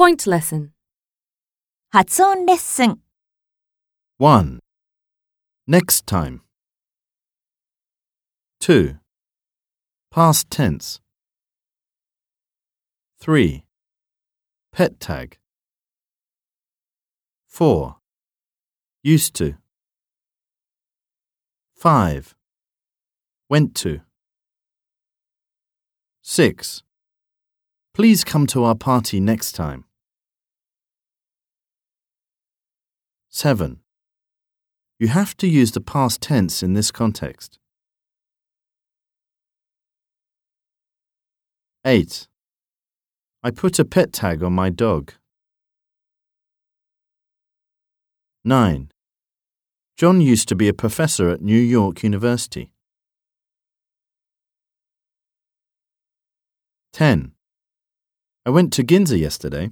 Point lesson. 発音レッスン 1. Next time. 2. Past tense. 3. Pet tag. 4. Used to. 5. Went to. 6. Please come to our party next time. 7. You have to use the past tense in this context. 8. I put a pet tag on my dog. 9. John used to be a professor at New York University. 10. I went to Ginza yesterday.